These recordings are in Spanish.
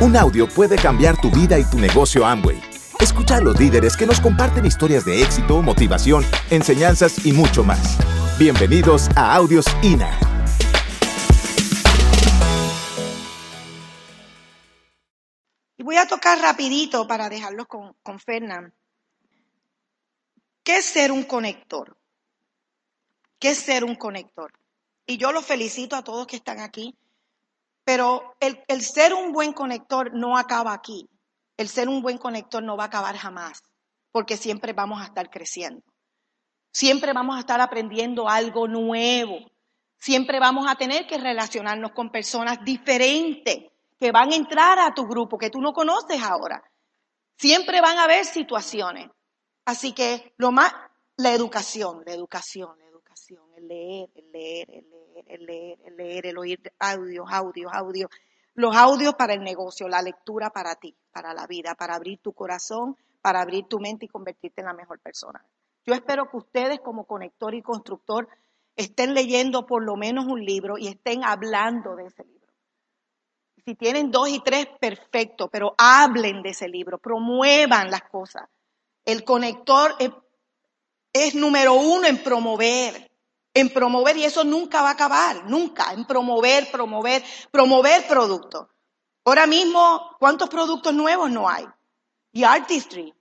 Un audio puede cambiar tu vida y tu negocio Amway. Escucha a los líderes que nos comparten historias de éxito, motivación, enseñanzas y mucho más. Bienvenidos a Audios INA. Y voy a tocar rapidito para dejarlos con, con Fernán. ¿Qué es ser un conector? ¿Qué es ser un conector? Y yo los felicito a todos que están aquí, pero el, ser un buen conector no acaba aquí. El ser un buen conector no va a acabar jamás, porque siempre vamos a estar creciendo. Siempre vamos a estar aprendiendo algo nuevo. Siempre vamos a tener que relacionarnos con personas diferentes que van a entrar a tu grupo que tú no conoces ahora. Siempre van a haber situaciones. Así que lo más, la educación, la educación, la educación, el leer, el leer, el leer, el leer, el leer, el oír audios, audios, audios. Los audios para el negocio, la lectura para ti, para la vida, para abrir tu corazón, para abrir tu mente y convertirte en la mejor persona. Yo espero que ustedes como conector y constructor estén leyendo por lo menos un libro y estén hablando de ese libro. Si tienen dos y tres, perfecto, pero hablen de ese libro, promuevan las cosas. El conector es, es número uno en promover, en promover y eso nunca va a acabar, nunca, en promover, promover, promover productos. Ahora mismo, ¿cuántos productos nuevos no hay? Y artistry.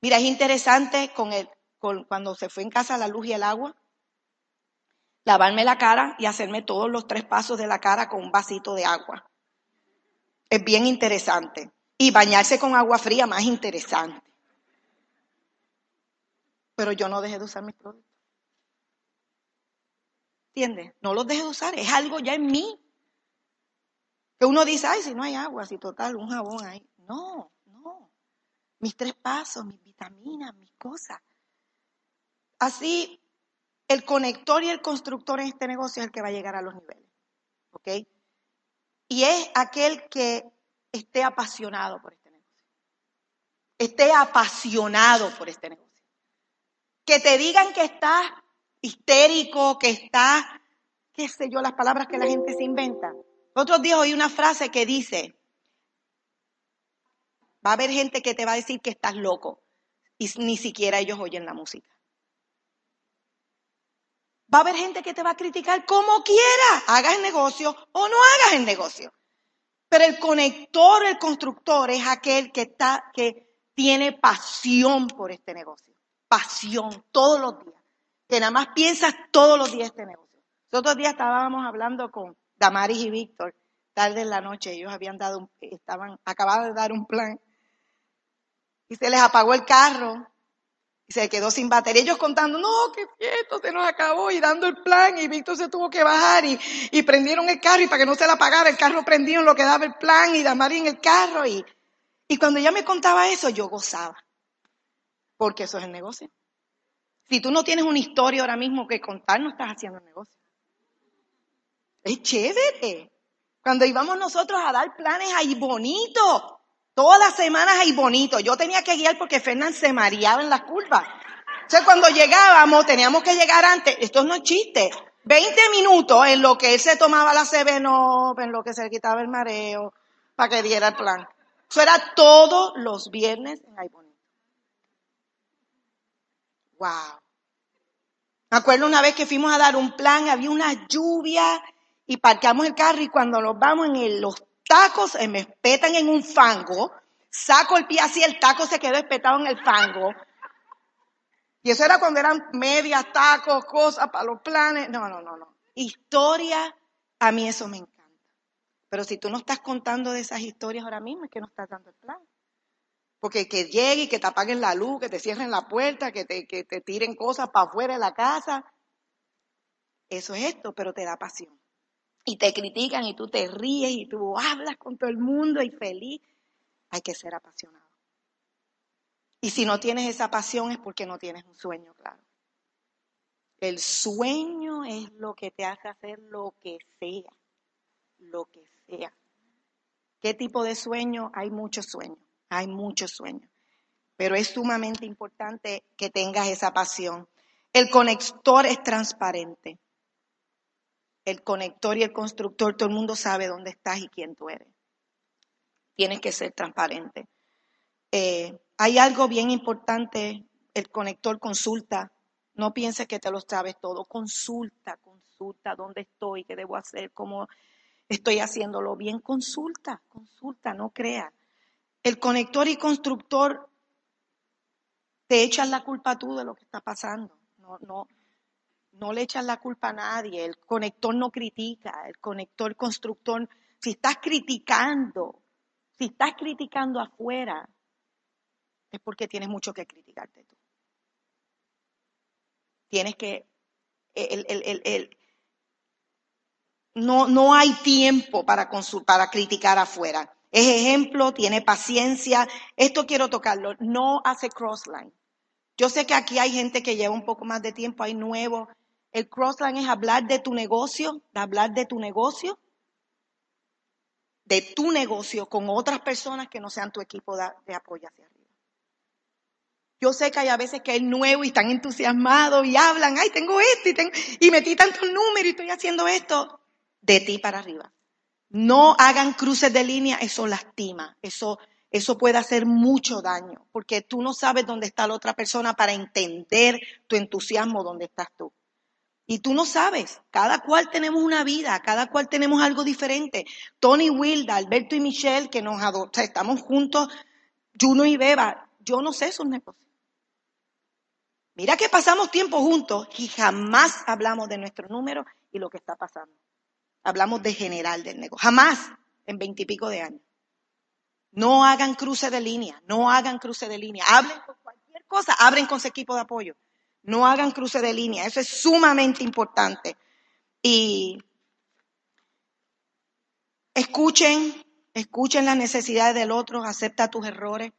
Mira, es interesante con el, con, cuando se fue en casa la luz y el agua, lavarme la cara y hacerme todos los tres pasos de la cara con un vasito de agua. Es bien interesante. Y bañarse con agua fría, más interesante. Pero yo no dejé de usar mis productos. No los dejé de usar, es algo ya en mí. Que uno dice, ay, si no hay agua, si total, un jabón ahí. No, no. Mis tres pasos, mis vitaminas, mis cosas. Así, el conector y el constructor en este negocio es el que va a llegar a los niveles. ¿Ok? Y es aquel que esté apasionado por este negocio. Esté apasionado por este negocio. Que te digan que estás histérico, que estás, qué sé yo, las palabras que la gente se inventa. Otros días oí una frase que dice, va a haber gente que te va a decir que estás loco y ni siquiera ellos oyen la música. Va a haber gente que te va a criticar como quiera, hagas el negocio o no hagas el negocio. Pero el conector, el constructor es aquel que está, que tiene pasión por este negocio. Pasión todos los días. Que nada más piensas todos los días este negocio. Los otros días estábamos hablando con Damaris y Víctor, tarde en la noche, ellos habían dado, estaban, acababan de dar un plan. Y se les apagó el carro y se quedó sin batería. Ellos contando, no, qué esto se nos acabó y dando el plan y Víctor se tuvo que bajar y, prendieron el carro y para que no se le apagara el carro prendió en lo que daba el plan y Damaris en el carro y, y cuando ella me contaba eso yo gozaba. Porque eso es el negocio. Si tú no tienes una historia ahora mismo que contar, no estás haciendo negocio. Es chévere. Cuando íbamos nosotros a dar planes ahí bonito, todas las semanas ahí bonito. Yo tenía que guiar porque Fernán se mareaba en las curvas. Entonces cuando llegábamos, teníamos que llegar antes, esto no es chiste, 20 minutos en lo que él se tomaba la CBNO, en lo que se le quitaba el mareo, para que diera el plan. Eso era todos los viernes en Ay Bonito. Wow. Me acuerdo una vez que fuimos a dar un plan, había una lluvia y parqueamos el carro y cuando nos vamos en el, los tacos se me espetan en un fango, saco el pie así, el taco se quedó espetado en el fango. Y eso era cuando eran medias, tacos, cosas para los planes. No, no, no, no. Historia, a mí eso me encanta. Pero si tú no estás contando de esas historias ahora mismo, es que no estás dando el plan. Porque que llegue y que te apaguen la luz, que te cierren la puerta, que te, que te tiren cosas para afuera de la casa. Eso es esto, pero te da pasión y te critican y tú te ríes y tú hablas con todo el mundo y feliz, hay que ser apasionado. Y si no tienes esa pasión es porque no tienes un sueño claro. El sueño es lo que te hace hacer lo que sea, lo que sea. ¿Qué tipo de sueño? Hay muchos sueños, hay muchos sueños. Pero es sumamente importante que tengas esa pasión. El conector es transparente el conector y el constructor, todo el mundo sabe dónde estás y quién tú eres. tienes que ser transparente. Eh, hay algo bien importante, el conector consulta. No pienses que te lo sabes todo. Consulta, consulta dónde estoy, qué debo hacer, cómo estoy haciéndolo bien. Consulta, consulta, no crea. El conector y constructor te echan la culpa tú de lo que está pasando. No, no, no le echas la culpa a nadie. El conector no critica. El conector constructor, si estás criticando, si estás criticando afuera, es porque tienes mucho que criticarte tú. Tienes que, el, el, el, no, no hay tiempo para, para criticar afuera. Es ejemplo, tiene paciencia. Esto quiero tocarlo. No hace crossline. Yo sé que aquí hay gente que lleva un poco más de tiempo, hay nuevos. El crossline es hablar de tu negocio, de hablar de tu negocio, de tu negocio con otras personas que no sean tu equipo de, apoyo hacia arriba. Yo sé que hay a veces que es nuevo y están entusiasmados y hablan, ay, tengo esto y, tengo, y metí tantos números y estoy haciendo esto. De ti para arriba. No hagan cruces de línea, eso lastima, eso, eso puede hacer mucho daño, porque tú no sabes dónde está la otra persona para entender tu entusiasmo, dónde estás tú. Y tú no sabes, cada cual tenemos una vida, cada cual tenemos algo diferente. Tony Wilda, Alberto y Michelle, que nos adoptan, estamos juntos, Juno y Beba, yo no sé sus negocios. Mira que pasamos tiempo juntos y jamás hablamos de nuestro número y lo que está pasando. Hablamos de general del negocio. Jamás en veintipico de años. No hagan cruce de línea, no hagan cruce de línea. Hablen con cualquier cosa, abren con su equipo de apoyo. No hagan cruce de línea, eso es sumamente importante. Y escuchen, escuchen las necesidades del otro, acepta tus errores.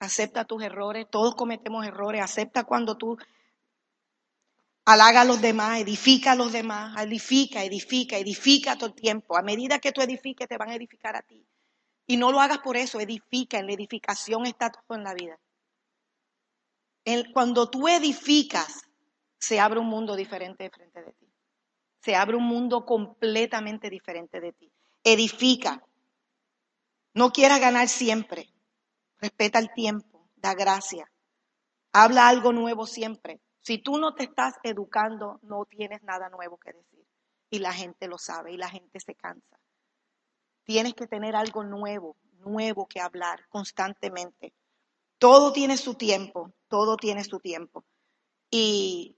Acepta tus errores, todos cometemos errores, acepta cuando tú halaga a los demás, edifica a los demás, edifica, edifica, edifica todo el tiempo. A medida que tú edifiques, te van a edificar a ti. Y no lo hagas por eso, edifica, en la edificación está todo en la vida. cuando tú edificas, se abre un mundo diferente de frente de ti. Se abre un mundo completamente diferente de ti. Edifica. No quieras ganar siempre. Respeta el tiempo, da gracia. Habla algo nuevo siempre. Si tú no te estás educando, no tienes nada nuevo que decir. Y la gente lo sabe y la gente se cansa. Tienes que tener algo nuevo, nuevo que hablar constantemente. Todo tiene su tiempo, todo tiene su tiempo. Y,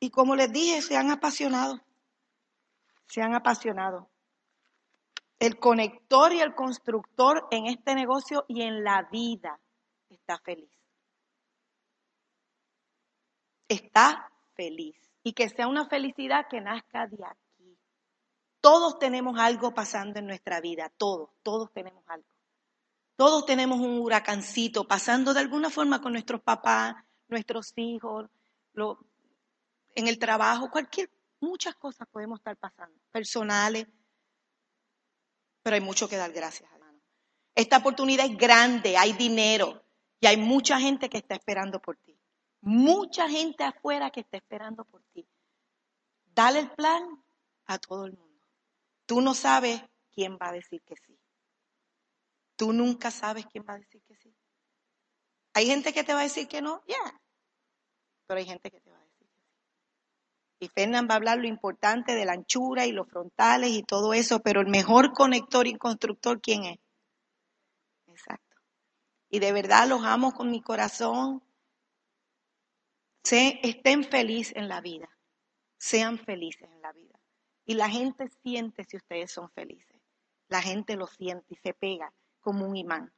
y como les dije, se han apasionado, se han apasionado el conector y el constructor en este negocio y en la vida está feliz. Está feliz. Y que sea una felicidad que nazca de aquí. Todos tenemos algo pasando en nuestra vida, todos, todos tenemos algo. Todos tenemos un huracancito pasando de alguna forma con nuestros papás, nuestros hijos, en el trabajo, cualquier, muchas cosas podemos estar pasando, personales, pero hay mucho que dar gracias, hermano. Esta oportunidad es grande, hay dinero y hay mucha gente que está esperando por ti. Mucha gente afuera que está esperando por ti. Dale el plan a todo el mundo. Tú no sabes quién va a decir que sí. Tú nunca sabes quién va a decir que sí. Hay gente que te va a decir que no, ya. Pero hay gente que te va a decir. Y Fernán va a hablar lo importante de la anchura y los frontales y todo eso, pero el mejor conector y constructor, ¿quién es? Exacto. Y de verdad los amo con mi corazón. Se, estén felices en la vida. Sean felices en la vida. Y la gente siente si ustedes son felices. La gente lo siente y se pega como un imán.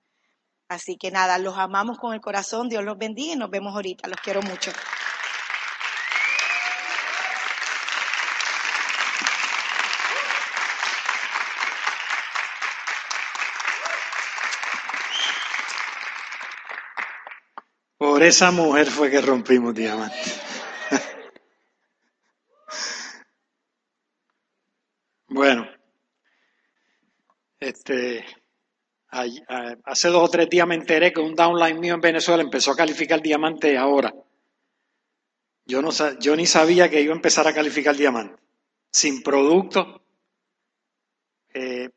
Así que nada, los amamos con el corazón. Dios los bendiga y nos vemos ahorita. Los quiero mucho. Por esa mujer fue que rompimos diamante. bueno, este, hace dos o tres días me enteré que un downline mío en Venezuela empezó a calificar diamante ahora. Yo, no, yo ni sabía que iba a empezar a calificar diamante. Sin producto, eh,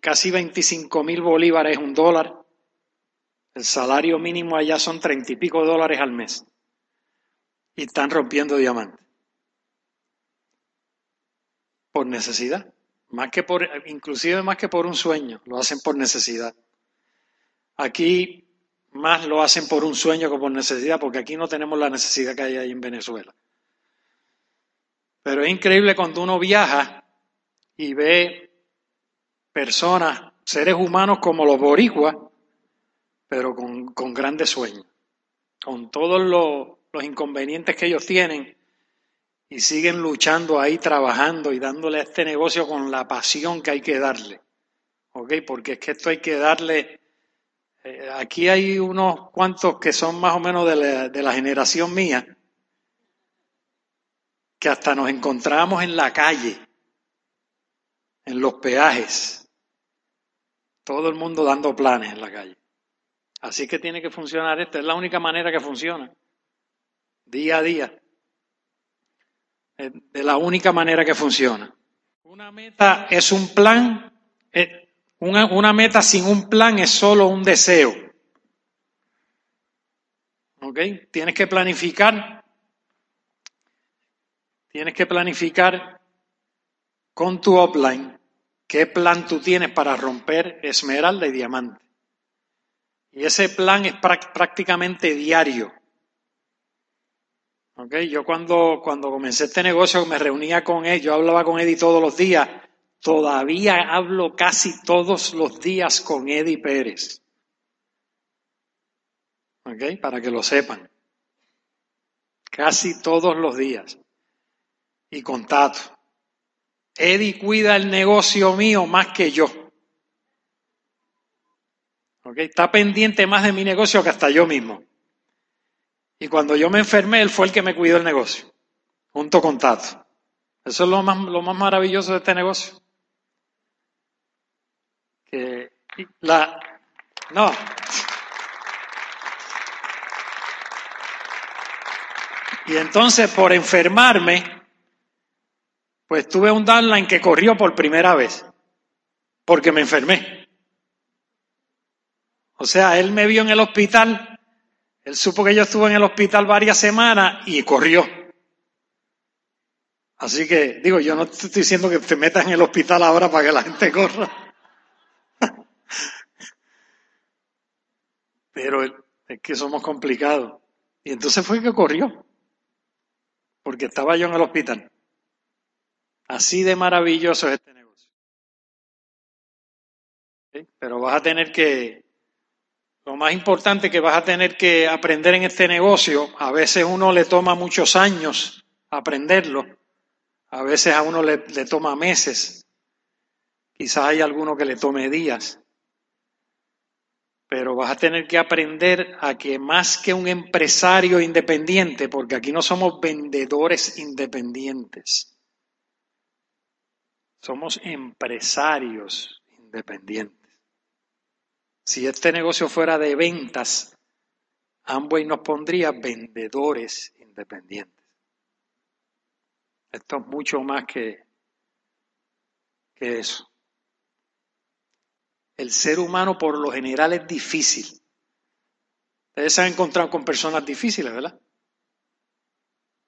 casi 25 mil bolívares, un dólar. El salario mínimo allá son treinta y pico dólares al mes. Y están rompiendo diamantes. Por necesidad. Más que por, inclusive más que por un sueño, lo hacen por necesidad. Aquí más lo hacen por un sueño que por necesidad, porque aquí no tenemos la necesidad que hay ahí en Venezuela. Pero es increíble cuando uno viaja y ve personas, seres humanos como los boricuas, pero con, grandes sueños, con todos los, los inconvenientes que ellos tienen, y siguen luchando ahí, trabajando y dándole a este negocio con la pasión que hay que darle. ¿Ok? Porque es que esto hay que darle. Eh, aquí hay unos cuantos que son más o menos de la, de la generación mía, que hasta nos encontramos en la calle, en los peajes, todo el mundo dando planes en la calle. Así que tiene que funcionar esto, es la única manera que funciona, día a día de la única manera que funciona. Una meta es un plan, eh, una, una meta sin un plan es solo un deseo. ¿Ok? Tienes que planificar, tienes que planificar con tu offline qué plan tú tienes para romper esmeralda y diamante. Y ese plan es prácticamente diario. Yo cuando, cuando comencé este negocio me reunía con él, yo hablaba con Eddie todos los días, todavía hablo casi todos los días con Eddie Pérez. ¿Ok? Para que lo sepan. Casi todos los días. Y con Tato. Eddie cuida el negocio mío más que yo. ¿Ok? Está pendiente más de mi negocio que hasta yo mismo. Y cuando yo me enfermé, él fue el que me cuidó el negocio, junto con Tato. Eso es lo más, lo más maravilloso de este negocio. Que la, no. Y entonces, por enfermarme, pues tuve un downline que corrió por primera vez, porque me enfermé. O sea, él me vio en el hospital él supo que yo estuve en el hospital varias semanas y corrió. Así que, digo, yo no te estoy diciendo que te metas en el hospital ahora para que la gente corra. Pero es que somos complicados. Y entonces fue que corrió. Porque estaba yo en el hospital. Así de maravilloso es este negocio. Pero vas a tener que lo más importante que vas a tener que aprender en este negocio, a veces uno le toma muchos años aprenderlo, a veces a uno le, toma meses, quizás hay alguno que le tome días, pero vas a tener que aprender a que más que un empresario independiente, porque aquí no somos vendedores independientes, somos empresarios independientes. Si este negocio fuera de ventas, Amway nos pondría vendedores independientes. Esto es mucho más que, que eso. El ser humano por lo general es difícil. Ustedes se han encontrado con personas difíciles, ¿verdad?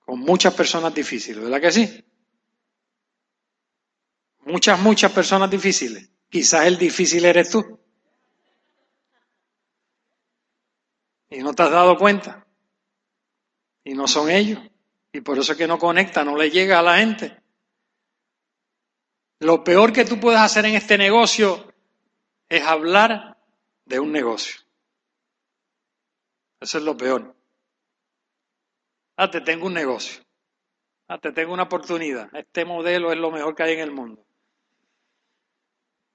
Con muchas personas difíciles, ¿verdad que sí? Muchas, muchas personas difíciles. Quizás el difícil eres tú. Y no te has dado cuenta. Y no son ellos. Y por eso es que no conecta, no le llega a la gente. Lo peor que tú puedes hacer en este negocio es hablar de un negocio. Eso es lo peor. Ah, te tengo un negocio. Ah, te tengo una oportunidad. Este modelo es lo mejor que hay en el mundo.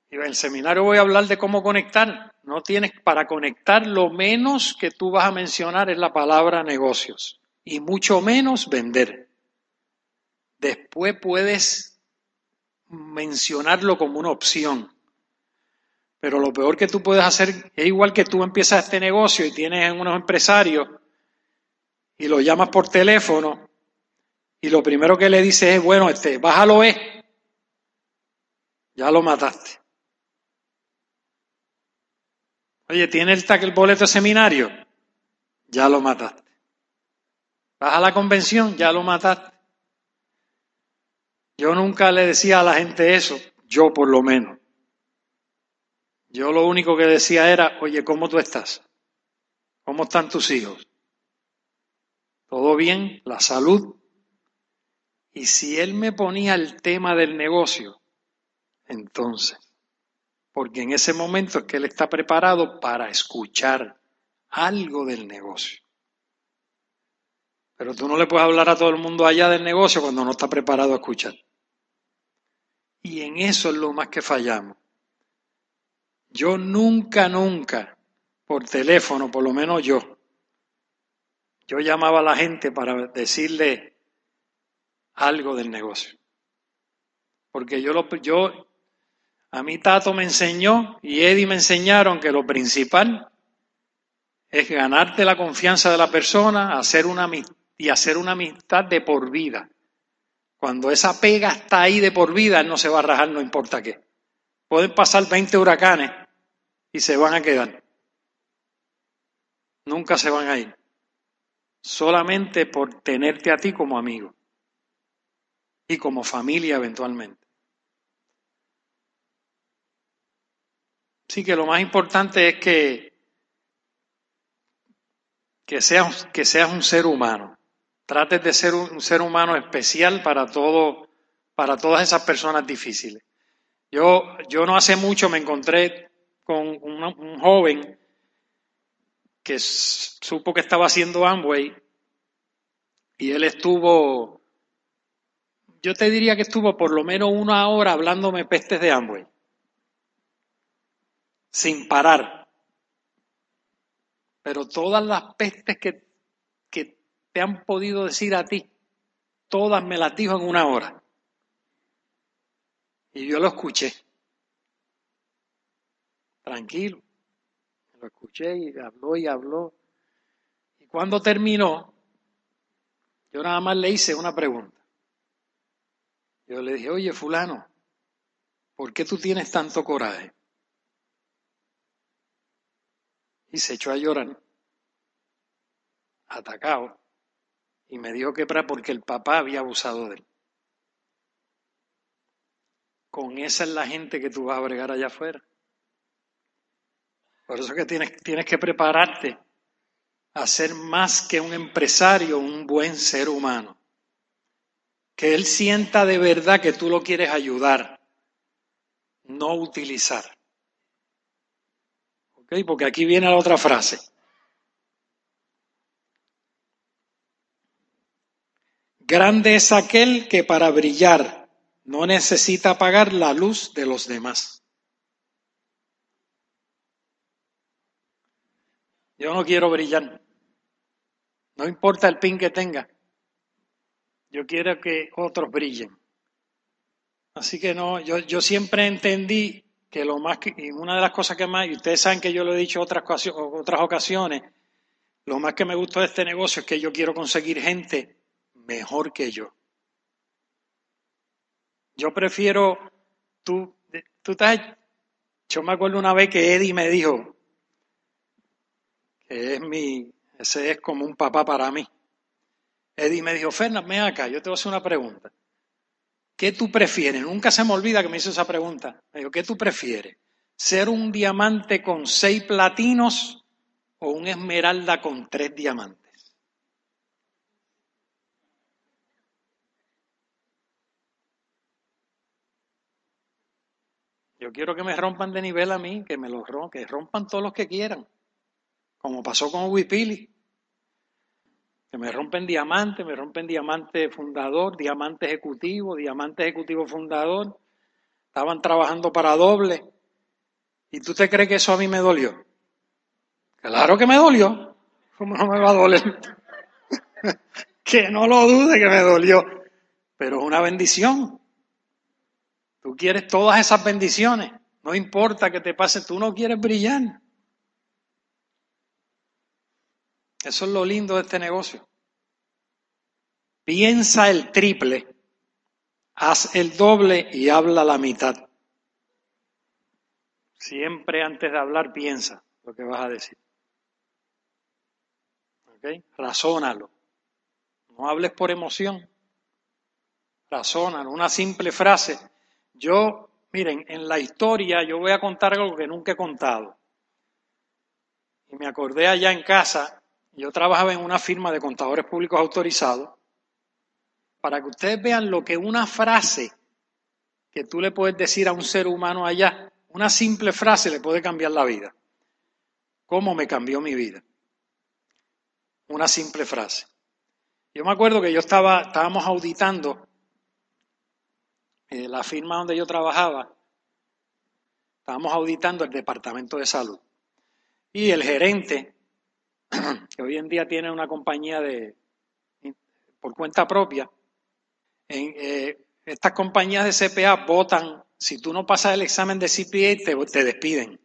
Y en el seminario voy a hablar de cómo conectar. No tienes para conectar lo menos que tú vas a mencionar es la palabra negocios y mucho menos vender. Después puedes mencionarlo como una opción. Pero lo peor que tú puedes hacer es igual que tú empiezas este negocio y tienes unos empresarios y lo llamas por teléfono y lo primero que le dices es, bueno, este, bájalo es, ya lo mataste. Oye, ¿tiene el, el boleto de seminario? Ya lo mataste. ¿Vas a la convención? Ya lo mataste. Yo nunca le decía a la gente eso, yo por lo menos. Yo lo único que decía era, oye, ¿cómo tú estás? ¿Cómo están tus hijos? ¿Todo bien? ¿La salud? Y si él me ponía el tema del negocio, entonces, porque en ese momento es que él está preparado para escuchar algo del negocio. Pero tú no le puedes hablar a todo el mundo allá del negocio cuando no está preparado a escuchar. Y en eso es lo más que fallamos. Yo nunca, nunca, por teléfono, por lo menos yo, yo llamaba a la gente para decirle algo del negocio. Porque yo, lo, yo, a mí Tato me enseñó y Eddie me enseñaron que lo principal es ganarte la confianza de la persona hacer una, y hacer una amistad de por vida. Cuando esa pega está ahí de por vida, él no se va a rajar, no importa qué. Pueden pasar 20 huracanes y se van a quedar. Nunca se van a ir. Solamente por tenerte a ti como amigo y como familia eventualmente. Sí que lo más importante es que, que, seas, que seas un ser humano. Trates de ser un ser humano especial para todo, para todas esas personas difíciles. Yo, yo no hace mucho me encontré con un, un joven que supo que estaba haciendo Amway y él estuvo yo te diría que estuvo por lo menos una hora hablándome pestes de Amway. Sin parar. Pero todas las pestes que, que te han podido decir a ti, todas me las en una hora. Y yo lo escuché. Tranquilo. Lo escuché y habló y habló. Y cuando terminó, yo nada más le hice una pregunta. Yo le dije, oye, fulano, ¿por qué tú tienes tanto coraje? Y se echó a llorar, atacado, y me dijo que era porque el papá había abusado de él. Con esa es la gente que tú vas a bregar allá afuera. Por eso que tienes, tienes que prepararte a ser más que un empresario, un buen ser humano que él sienta de verdad que tú lo quieres ayudar, no utilizar. Porque aquí viene la otra frase. Grande es aquel que para brillar no necesita apagar la luz de los demás. Yo no quiero brillar. No importa el pin que tenga. Yo quiero que otros brillen. Así que no, yo siempre entendí que lo más que, y una de las cosas que más, y ustedes saben que yo lo he dicho otras, otras ocasiones, lo más que me gustó de este negocio es que yo quiero conseguir gente mejor que yo. Yo prefiero, tú, tú estás, yo me acuerdo una vez que Eddie me dijo, que es mi, ese es como un papá para mí. Eddie me dijo, Fernando, ven acá, yo te voy a hacer una pregunta. ¿Qué tú prefieres? Nunca se me olvida que me hizo esa pregunta. Me dijo, ¿qué tú prefieres? ¿Ser un diamante con seis platinos o un esmeralda con tres diamantes? Yo quiero que me rompan de nivel a mí, que me lo rompan, que rompan todos los que quieran, como pasó con Wipili que me rompen diamante, me rompen diamante fundador, diamante ejecutivo, diamante ejecutivo fundador. Estaban trabajando para doble. ¿Y tú te crees que eso a mí me dolió? Claro que me dolió. ¿Cómo no me va a doler? que no lo dude que me dolió. Pero es una bendición. Tú quieres todas esas bendiciones. No importa que te pase, tú no quieres brillar. Eso es lo lindo de este negocio. Piensa el triple, haz el doble y habla la mitad. Siempre antes de hablar piensa lo que vas a decir. ¿Ok? Razónalo. No hables por emoción. Razónalo. Una simple frase. Yo, miren, en la historia yo voy a contar algo que nunca he contado. Y me acordé allá en casa, yo trabajaba en una firma de contadores públicos autorizados, para que ustedes vean lo que una frase que tú le puedes decir a un ser humano allá, una simple frase le puede cambiar la vida. ¿Cómo me cambió mi vida? Una simple frase. Yo me acuerdo que yo estaba, estábamos auditando eh, la firma donde yo trabajaba, estábamos auditando el departamento de salud. Y el gerente, que hoy en día tiene una compañía de por cuenta propia, en, eh, estas compañías de CPA votan, si tú no pasas el examen de CPA, te, te despiden.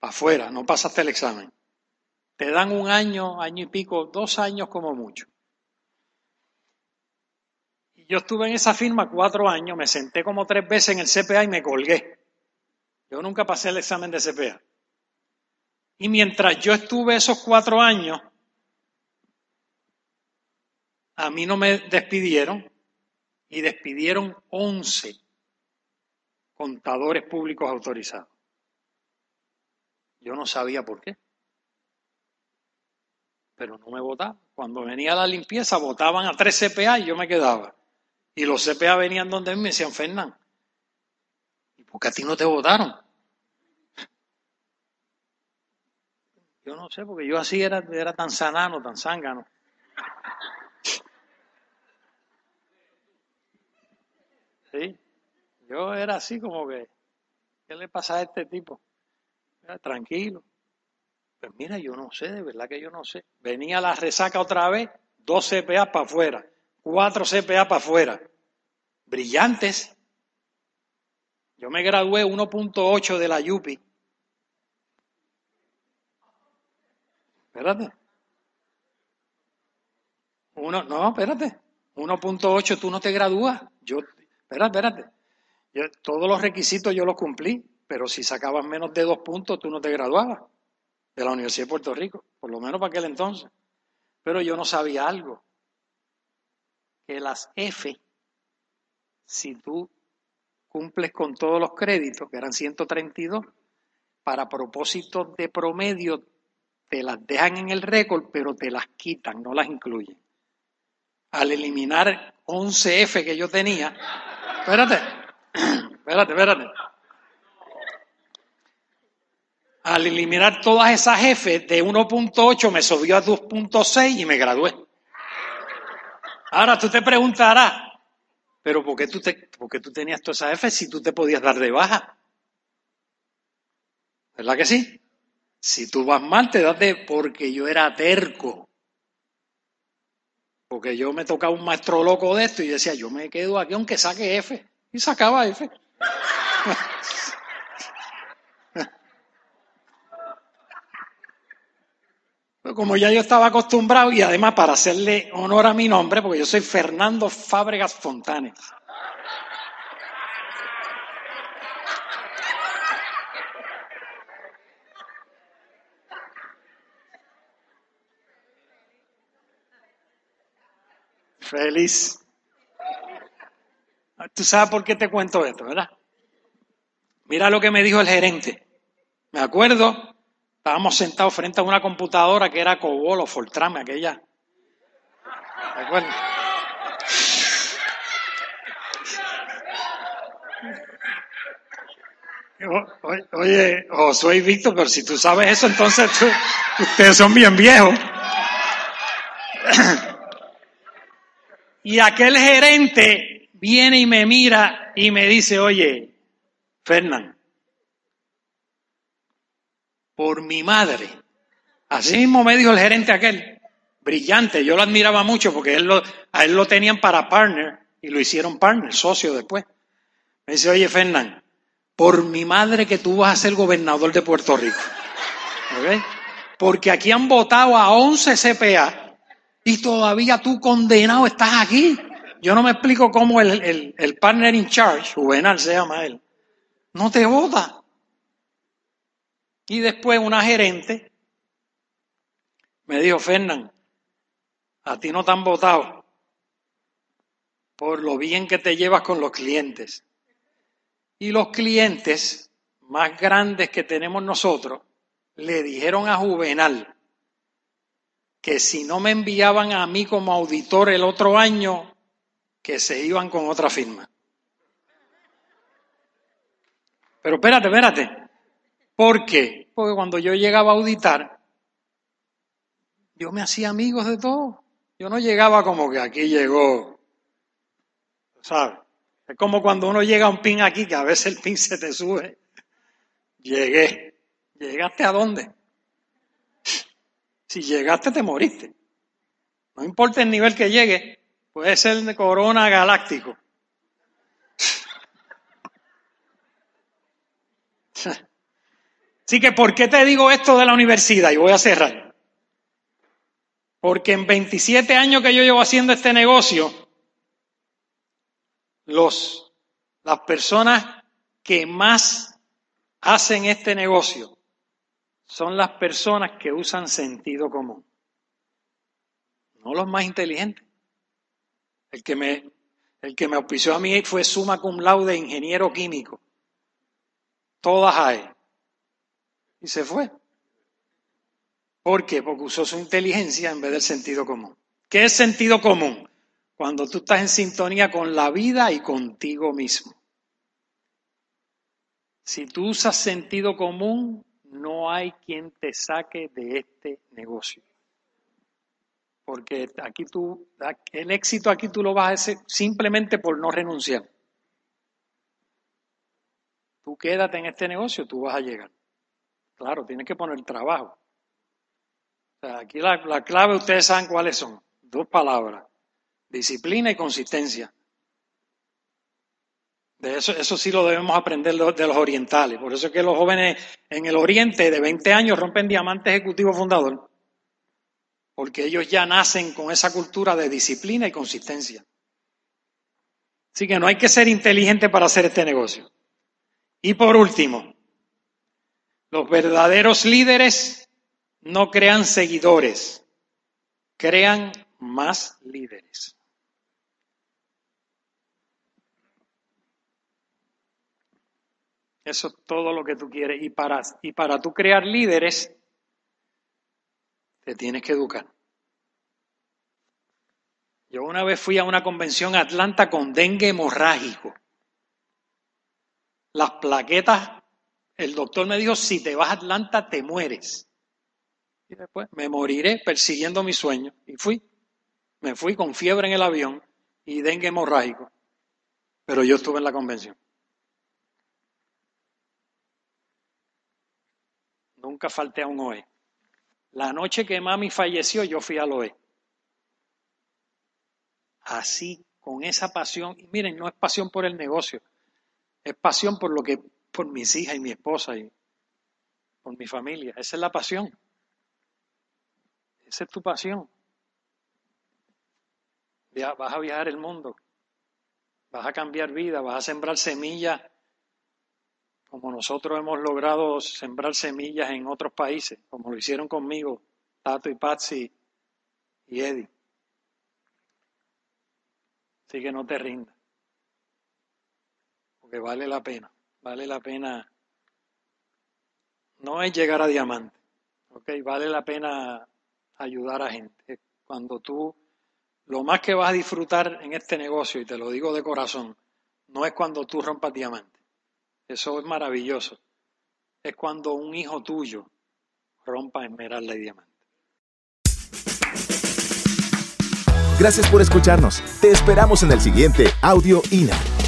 Afuera, no pasaste el examen. Te dan un año, año y pico, dos años como mucho. Y yo estuve en esa firma cuatro años, me senté como tres veces en el CPA y me colgué. Yo nunca pasé el examen de CPA. Y mientras yo estuve esos cuatro años, a mí no me despidieron y despidieron 11 contadores públicos autorizados. Yo no sabía por qué. Pero no me votaban. Cuando venía la limpieza, votaban a tres CPA y yo me quedaba. Y los CPA venían donde mí me decían, Fernán, ¿y por qué a ti no te votaron? Yo no sé, porque yo así era, era tan sanano, tan zángano. Sí, yo era así como que, ¿qué le pasa a este tipo? tranquilo. Pues mira, yo no sé, de verdad que yo no sé. Venía la resaca otra vez, dos CPA para afuera, cuatro CPA para afuera. Brillantes. Yo me gradué 1.8 de la YUPI. Espérate. Uno, no, espérate. 1.8 tú no te gradúas. Yo, espérate, espérate. todos los requisitos yo los cumplí, pero si sacabas menos de dos puntos tú no te graduabas de la Universidad de Puerto Rico, por lo menos para aquel entonces. Pero yo no sabía algo, que las F, si tú cumples con todos los créditos, que eran 132, para propósitos de promedio te las dejan en el récord, pero te las quitan, no las incluyen. Al eliminar 11F que yo tenía, espérate, espérate, espérate. Al eliminar todas esas F de 1.8 me subió a 2.6 y me gradué. Ahora tú te preguntarás, pero ¿por qué tú, te, tú tenías todas esas F si tú te podías dar de baja? ¿Verdad que sí? Si tú vas mal, te das de porque yo era terco. Porque yo me tocaba un maestro loco de esto y decía, yo me quedo aquí aunque saque F. Y sacaba F. Como ya yo estaba acostumbrado y además para hacerle honor a mi nombre, porque yo soy Fernando Fábregas Fontanes. Feliz. Tú sabes por qué te cuento esto, ¿verdad? Mira lo que me dijo el gerente. Me acuerdo, estábamos sentados frente a una computadora que era Cobol o Fortran, aquella. ¿Me acuerdo? Oye, soy Víctor, pero si tú sabes eso, entonces ustedes son bien viejos. Y aquel gerente viene y me mira y me dice, oye, Fernán, por mi madre. Así mismo me dijo el gerente aquel, brillante, yo lo admiraba mucho porque él lo, a él lo tenían para partner y lo hicieron partner, socio después. Me dice, oye, Fernán, por mi madre que tú vas a ser gobernador de Puerto Rico. Porque aquí han votado a 11 CPA y todavía tú condenado estás aquí. Yo no me explico cómo el, el, partner in charge, Juvenal se llama él, no te vota. Y después una gerente me dijo, Fernán, a ti no te han votado por lo bien que te llevas con los clientes. Y los clientes más grandes que tenemos nosotros le dijeron a Juvenal que si no me enviaban a mí como auditor el otro año, que se iban con otra firma. Pero espérate, espérate. ¿Por qué? Porque cuando yo llegaba a auditar, yo me hacía amigos de todos. Yo no llegaba como que aquí llegó, ¿sabes? Es como cuando uno llega a un pin aquí, que a veces el pin se te sube. Llegué. ¿Llegaste a dónde? Si llegaste, te moriste. No importa el nivel que llegue, puede ser de corona galáctico. Así que, ¿por qué te digo esto de la universidad? Y voy a cerrar. Porque en 27 años que yo llevo haciendo este negocio, los, las personas que más hacen este negocio son las personas que usan sentido común, no los más inteligentes. El que me, el que me auspició a mí fue suma cum laude ingeniero químico. Todas hay. Y se fue. ¿Por qué? Porque usó su inteligencia en vez del sentido común. ¿Qué es sentido común? Cuando tú estás en sintonía con la vida y contigo mismo. Si tú usas sentido común, no hay quien te saque de este negocio. Porque aquí tú, el éxito aquí tú lo vas a hacer simplemente por no renunciar. Tú quédate en este negocio, tú vas a llegar. Claro, tienes que poner trabajo. aquí la, la clave, ustedes saben cuáles son. Dos palabras. Disciplina y consistencia. De eso, eso sí lo debemos aprender de los orientales. Por eso es que los jóvenes en el oriente de 20 años rompen diamante ejecutivo fundador. Porque ellos ya nacen con esa cultura de disciplina y consistencia. Así que no hay que ser inteligente para hacer este negocio. Y por último, los verdaderos líderes no crean seguidores, crean más líderes. Eso es todo lo que tú quieres. Y para, y para tú crear líderes, te tienes que educar. Yo una vez fui a una convención Atlanta con dengue hemorrágico. Las plaquetas, el doctor me dijo, si te vas a Atlanta te mueres. Y después me moriré persiguiendo mi sueño. Y fui. Me fui con fiebre en el avión y dengue hemorrágico. Pero yo estuve en la convención. Nunca falté a un OE. La noche que mami falleció, yo fui al OE. Así, con esa pasión. Y miren, no es pasión por el negocio, es pasión por lo que, por mis hijas y mi esposa y por mi familia. Esa es la pasión. Esa es tu pasión. Vas a viajar el mundo, vas a cambiar vida, vas a sembrar semillas como nosotros hemos logrado sembrar semillas en otros países, como lo hicieron conmigo Tato y Patsy y Eddie. Así que no te rindas, porque vale la pena, vale la pena. No es llegar a diamante, ¿ok? Vale la pena ayudar a gente. Cuando tú, lo más que vas a disfrutar en este negocio, y te lo digo de corazón, no es cuando tú rompas diamante eso es maravilloso. Es cuando un hijo tuyo rompa esmeralda y diamante. Gracias por escucharnos. Te esperamos en el siguiente Audio INA.